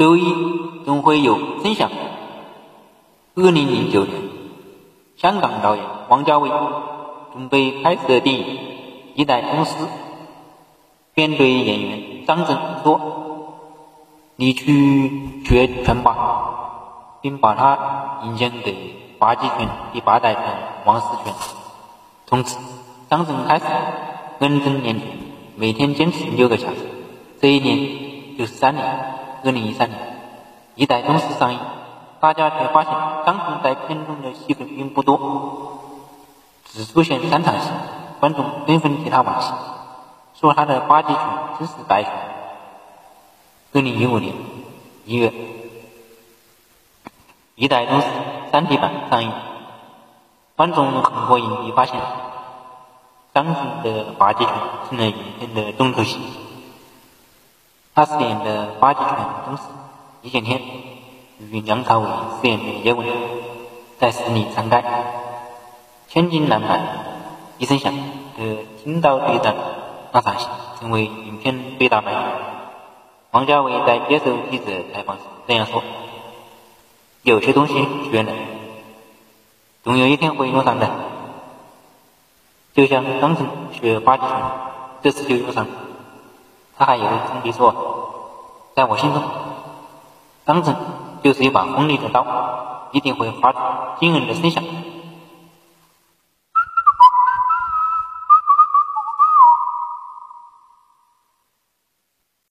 周一总会有真相。二零零九年，香港导演王家卫准备拍摄电影《一代宗师》，便对演员张震说：“你去学拳吧，并把他引荐给八极拳第八代拳王世全。”从此，张震开始认真练拳，每天坚持六个小时。这一年就是三年，二零一三年，《一代宗师》上映。大家却发现张震在片中的戏份并不多，只出现三场戏，观众纷纷替他惋惜，说他的八极拳真是白拳。二零一五年一月，《一代宗师》三 D 版上映，观众很过瘾地发现，张震的八极拳成了影片的重头戏。他饰演的八极拳宗师易建天。与梁朝伟饰演的叶问在十里长街，千金难买一声响的金刀对战那场戏，成为影片最大卖点。王家卫在接受记者采访时这样说：“有些东西学了，总有一天会用上的。就像张震学八极拳，这次就用上了。”他还有总结说：“在我心中，钢针。”就是一把锋利的刀，一定会发出惊人的声响。